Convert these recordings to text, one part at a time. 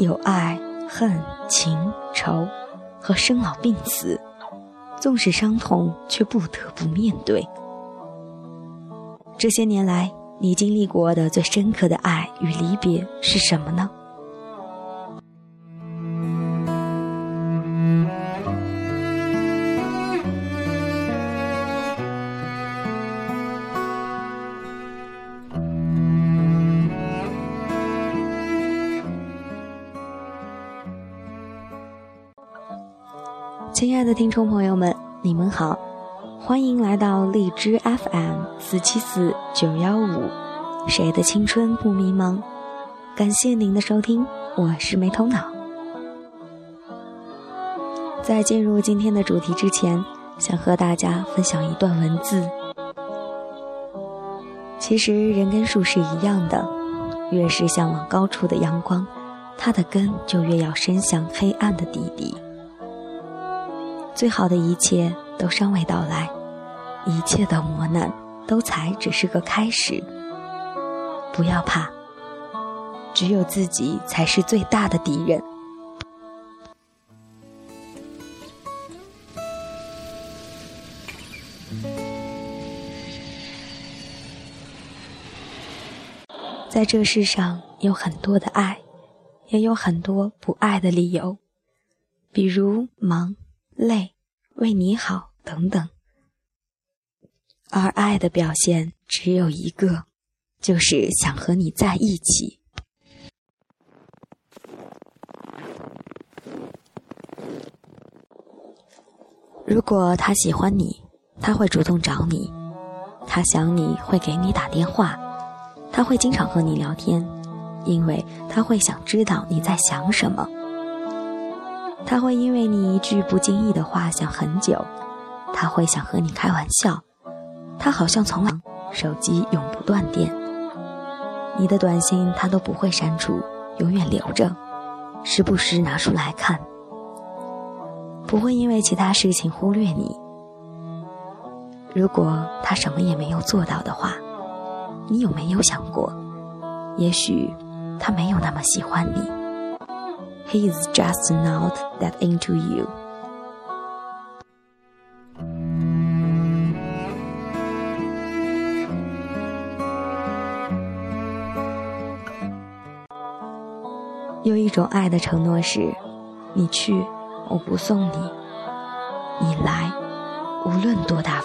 有爱、恨、情、仇和生老病死，纵使伤痛，却不得不面对。这些年来，你经历过的最深刻的爱与离别是什么呢？亲爱的听众朋友们，你们好，欢迎来到荔枝 FM 四七四九幺五，谁的青春不迷茫？感谢您的收听，我是没头脑。在进入今天的主题之前，想和大家分享一段文字。其实人跟树是一样的，越是向往高处的阳光，它的根就越要伸向黑暗的底底。最好的一切都尚未到来，一切的磨难都才只是个开始。不要怕，只有自己才是最大的敌人。在这世上有很多的爱，也有很多不爱的理由，比如忙。累，为你好，等等。而爱的表现只有一个，就是想和你在一起。如果他喜欢你，他会主动找你；他想你会给你打电话；他会经常和你聊天，因为他会想知道你在想什么。他会因为你一句不经意的话想很久，他会想和你开玩笑，他好像从来手机永不断电，你的短信他都不会删除，永远留着，时不时拿出来看，不会因为其他事情忽略你。如果他什么也没有做到的话，你有没有想过，也许他没有那么喜欢你？？He is just not that into you。有一种爱的承诺是：你去，我不送你；你来，无论多大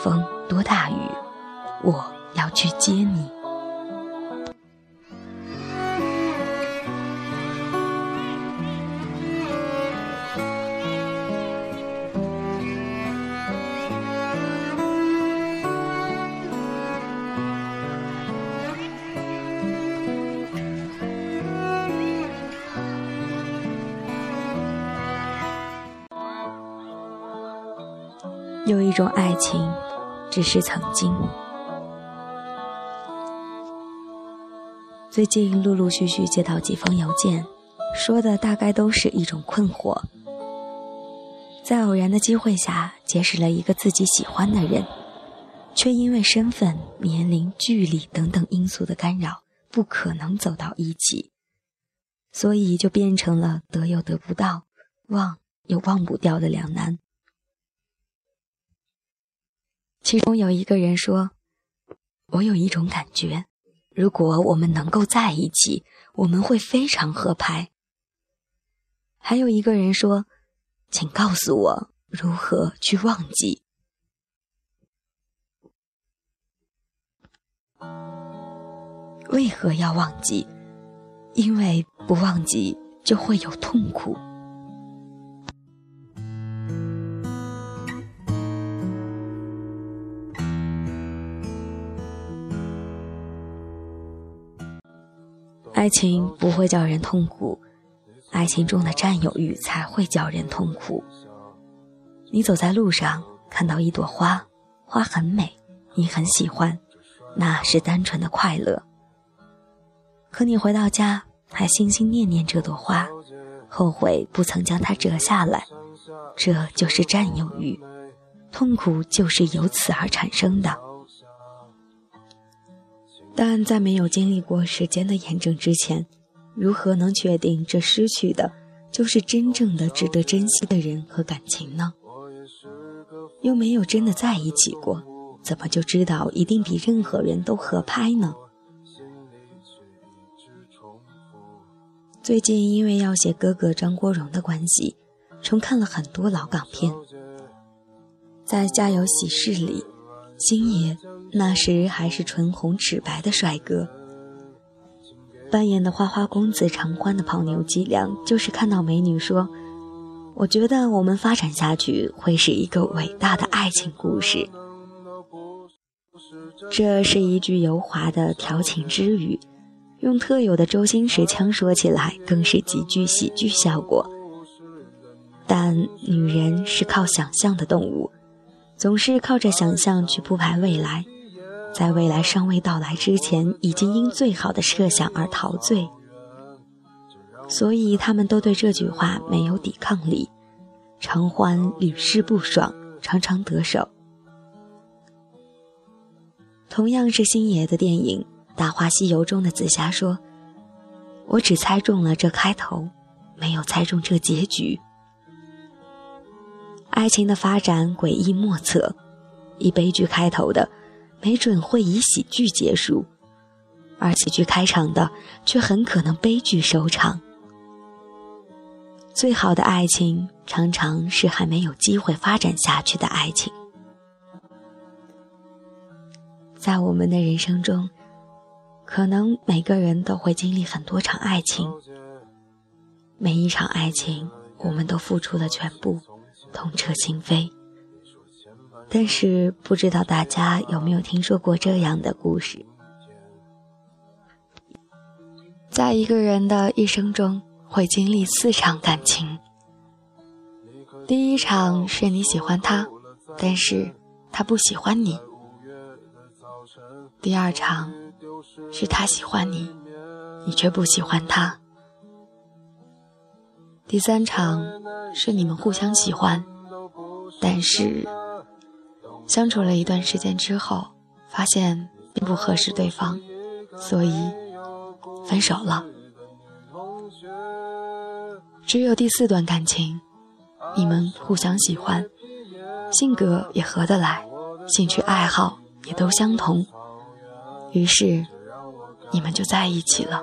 有一种爱情，只是曾经。最近陆陆续续接到几封邮件，说的大概都是一种困惑。在偶然的机会下结识了一个自己喜欢的人，却因为身份、年龄、距离等等因素的干扰，不可能走到一起，所以就变成了得又得不到，忘又忘不掉的两难。其中有一个人说：“我有一种感觉，如果我们能够在一起，我们会非常合拍。”还有一个人说：“请告诉我如何去忘记？为何要忘记？因为不忘记就会有痛苦。”爱情不会叫人痛苦，爱情中的占有欲才会叫人痛苦。你走在路上，看到一朵花，花很美，你很喜欢，那是单纯的快乐。可你回到家，还心心念念这朵花，后悔不曾将它折下来，这就是占有欲，痛苦就是由此而产生的。但在没有经历过时间的验证之前，如何能确定这失去的就是真正的值得珍惜的人和感情呢？又没有真的在一起过，怎么就知道一定比任何人都合拍呢？最近因为要写哥哥张国荣的关系，重看了很多老港片。在《家有喜事》里，星爷那时还是唇红齿白的帅哥。扮演的花花公子常欢的泡妞伎俩，就是看到美女说：“我觉得我们发展下去会是一个伟大的爱情故事。”这是一句油滑的调情之语，用特有的周星驰腔说起来，更是极具喜剧效果。但女人是靠想象的动物，总是靠着想象去铺排未来。在未来尚未到来之前，已经因最好的设想而陶醉，所以他们都对这句话没有抵抗力。常欢屡试不爽，常常得手。同样是星爷的电影《大话西游》中的紫霞说：“我只猜中了这开头，没有猜中这结局。爱情的发展诡异莫测，以悲剧开头的。”没准会以喜剧结束，而喜剧开场的却很可能悲剧收场。最好的爱情常常是还没有机会发展下去的爱情。在我们的人生中，可能每个人都会经历很多场爱情，每一场爱情我们都付出了全部，痛彻心扉。但是不知道大家有没有听说过这样的故事？在一个人的一生中，会经历四场感情。第一场是你喜欢他，但是他不喜欢你；第二场是他喜欢你，你却不喜欢他；第三场是你们互相喜欢，但是。相处了一段时间之后，发现并不合适对方，所以分手了。只有第四段感情，你们互相喜欢，性格也合得来，兴趣爱好也都相同，于是你们就在一起了。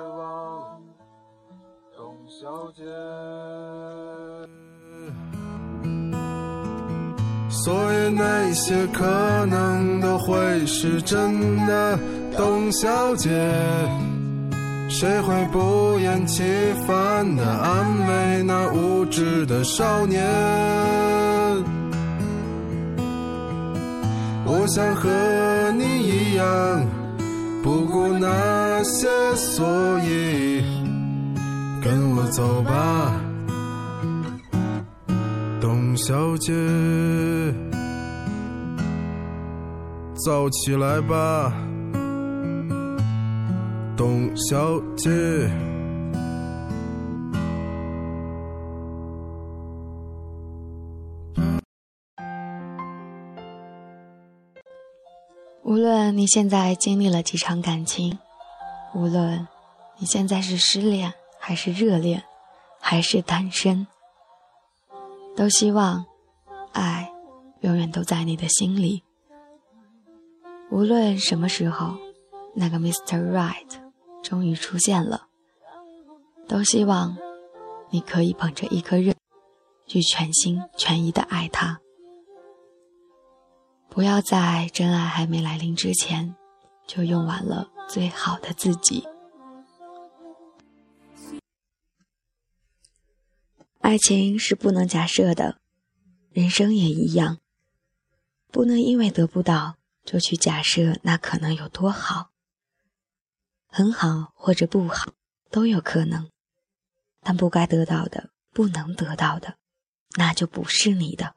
所以那些可能都会是真的，董小姐。谁会不厌其烦地安慰那无知的少年？我想和你一样，不顾那些，所以跟我走吧。董小姐，早起来吧，董小姐。无论你现在经历了几场感情，无论你现在是失恋还是热恋，还是单身。都希望，爱永远都在你的心里。无论什么时候，那个 Mr. Right 终于出现了。都希望你可以捧着一颗热，去全心全意的爱他。不要在真爱还没来临之前，就用完了最好的自己。爱情是不能假设的，人生也一样，不能因为得不到就去假设那可能有多好。很好或者不好都有可能，但不该得到的、不能得到的，那就不是你的。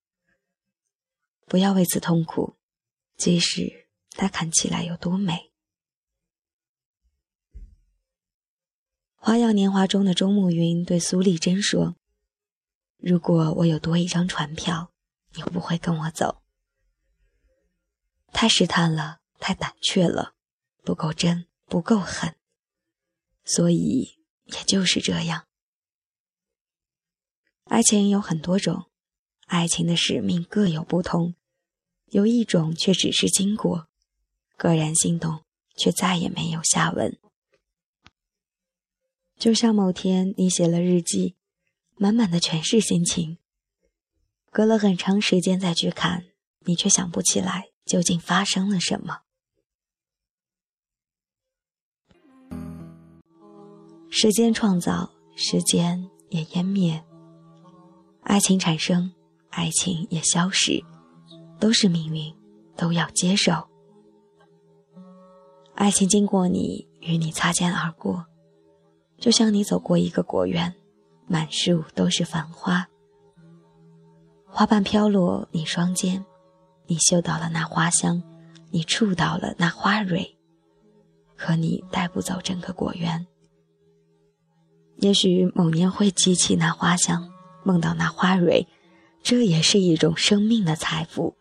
不要为此痛苦，即使它看起来有多美。《花样年华》中的周慕云对苏丽珍说。如果我有多一张船票，你会不会跟我走？太试探了，太胆怯了，不够真，不够狠，所以也就是这样。爱情有很多种，爱情的使命各有不同，有一种却只是经过，潸然心动，却再也没有下文。就像某天你写了日记，满满的全是心情，隔了很长时间再去看，你却想不起来究竟发生了什么。时间创造，时间也湮灭。爱情产生，爱情也消失，都是命运，都要接受。爱情经过你，与你擦肩而过，就像你走过一个果园，满树都是繁花，花瓣飘落你双肩，你嗅到了那花香，你触到了那花蕊，可你带不走整个果园。也许某年会记起那花香。梦到那花蕊，这也是一种生命的财富。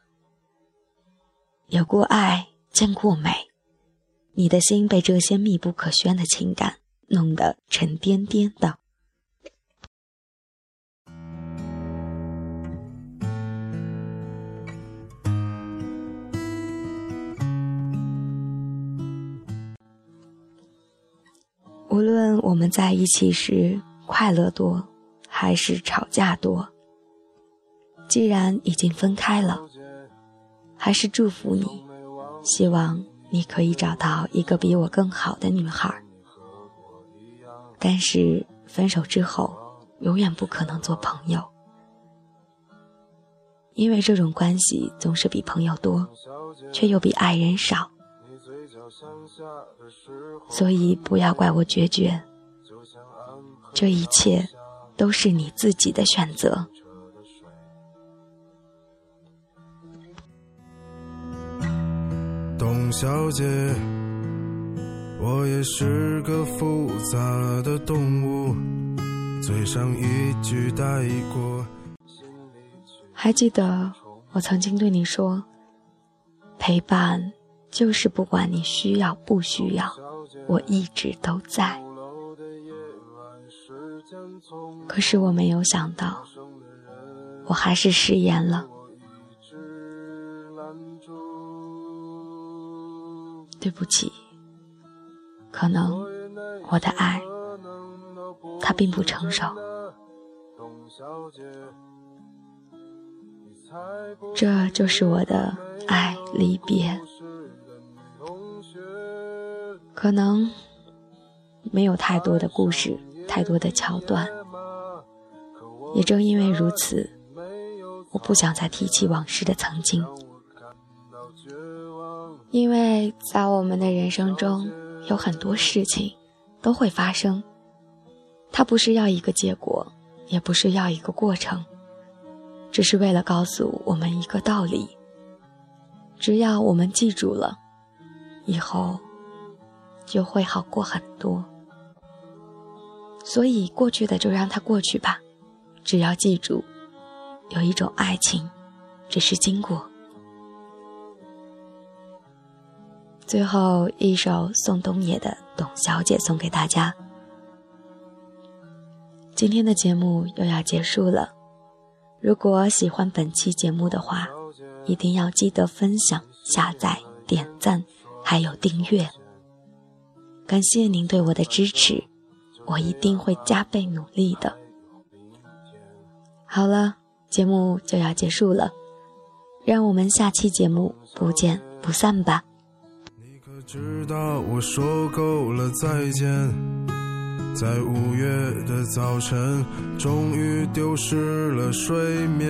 有过爱，见过美，你的心被这些密不可宣的情感弄得沉甸甸的。论我们在一起时快乐多。还是吵架多。既然已经分开了，还是祝福你，希望你可以找到一个比我更好的女孩。但是分手之后，永远不可能做朋友，因为这种关系总是比朋友多，却又比爱人少。所以不要怪我决绝，这一切。都是你自己的选择，董小姐。我也是个复杂的动物，嘴上一句带过。还记得我曾经对你说，陪伴就是不管你需要不需要，我一直都在。可是我没有想到，我还是食言了。对不起，可能我的爱，它并不成熟。这就是我的爱离别，可能没有太多的故事。太多的桥段，也正因为如此，我不想再提起往事的曾经。因为在我们的人生中，有很多事情都会发生，它不是要一个结果，也不是要一个过程，只是为了告诉我们一个道理：只要我们记住了，以后就会好过很多。所以过去的就让它过去吧，只要记住，有一种爱情，只是经过。最后一首宋冬野的《董小姐》送给大家。今天的节目又要结束了，如果喜欢本期节目的话，一定要记得分享、下载、点赞，还有订阅。感谢您对我的支持。我一定会加倍努力的。好了，节目就要结束了，让我们下期节目不见不散吧。你可知道我说够了再见，在五月的早晨，终于丢失了睡眠。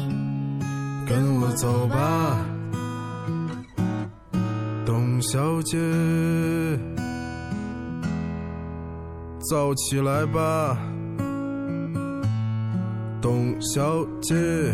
跟我走吧，董小姐，走起来吧。董小姐。